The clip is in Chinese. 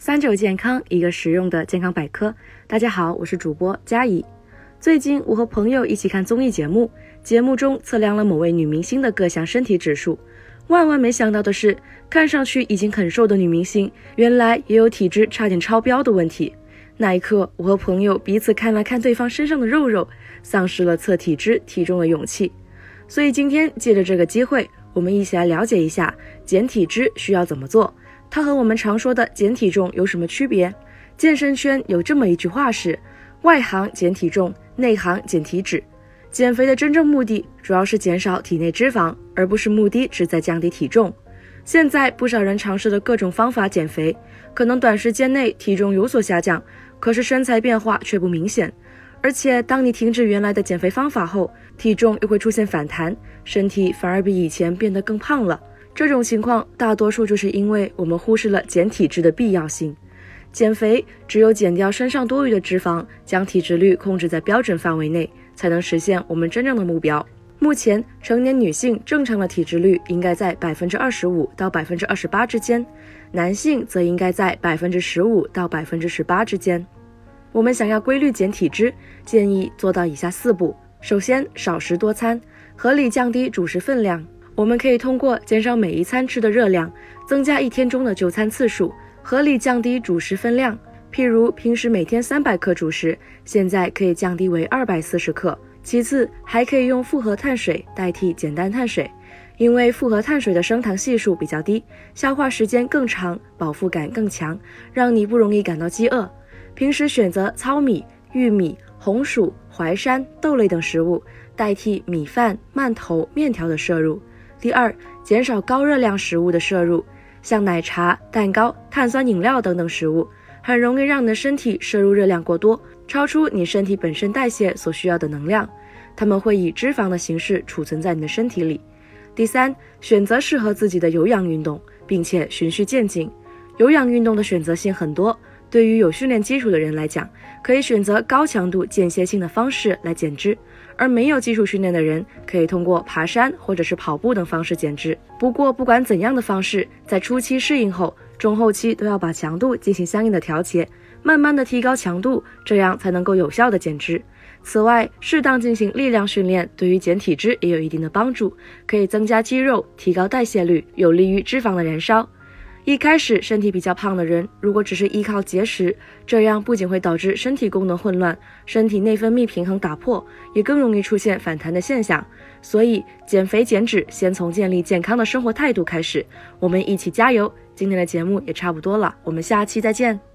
三九健康，一个实用的健康百科。大家好，我是主播佳怡。最近我和朋友一起看综艺节目，节目中测量了某位女明星的各项身体指数。万万没想到的是，看上去已经很瘦的女明星，原来也有体质差点超标的问题。那一刻，我和朋友彼此看了看对方身上的肉肉，丧失了测体脂体重的勇气。所以今天借着这个机会，我们一起来了解一下减体脂需要怎么做。它和我们常说的减体重有什么区别？健身圈有这么一句话是：外行减体重，内行减体脂。减肥的真正目的主要是减少体内脂肪，而不是目的只在降低体重。现在不少人尝试的各种方法减肥，可能短时间内体重有所下降，可是身材变化却不明显。而且当你停止原来的减肥方法后，体重又会出现反弹，身体反而比以前变得更胖了。这种情况大多数就是因为我们忽视了减体脂的必要性。减肥只有减掉身上多余的脂肪，将体脂率控制在标准范围内，才能实现我们真正的目标。目前，成年女性正常的体脂率应该在百分之二十五到百分之二十八之间，男性则应该在百分之十五到百分之十八之间。我们想要规律减体脂，建议做到以下四步：首先，少食多餐，合理降低主食分量。我们可以通过减少每一餐吃的热量，增加一天中的就餐次数，合理降低主食分量。譬如平时每天三百克主食，现在可以降低为二百四十克。其次，还可以用复合碳水代替简单碳水，因为复合碳水的升糖系数比较低，消化时间更长，饱腹感更强，让你不容易感到饥饿。平时选择糙米、玉米、红薯、淮山、豆类等食物，代替米饭、馒头、面条的摄入。第二，减少高热量食物的摄入，像奶茶、蛋糕、碳酸饮料等等食物，很容易让你的身体摄入热量过多，超出你身体本身代谢所需要的能量，它们会以脂肪的形式储存在你的身体里。第三，选择适合自己的有氧运动，并且循序渐进。有氧运动的选择性很多。对于有训练基础的人来讲，可以选择高强度间歇性的方式来减脂；而没有基础训练的人，可以通过爬山或者是跑步等方式减脂。不过，不管怎样的方式，在初期适应后，中后期都要把强度进行相应的调节，慢慢的提高强度，这样才能够有效的减脂。此外，适当进行力量训练，对于减体脂也有一定的帮助，可以增加肌肉，提高代谢率，有利于脂肪的燃烧。一开始身体比较胖的人，如果只是依靠节食，这样不仅会导致身体功能混乱，身体内分泌平衡打破，也更容易出现反弹的现象。所以，减肥减脂先从建立健康的生活态度开始。我们一起加油！今天的节目也差不多了，我们下期再见。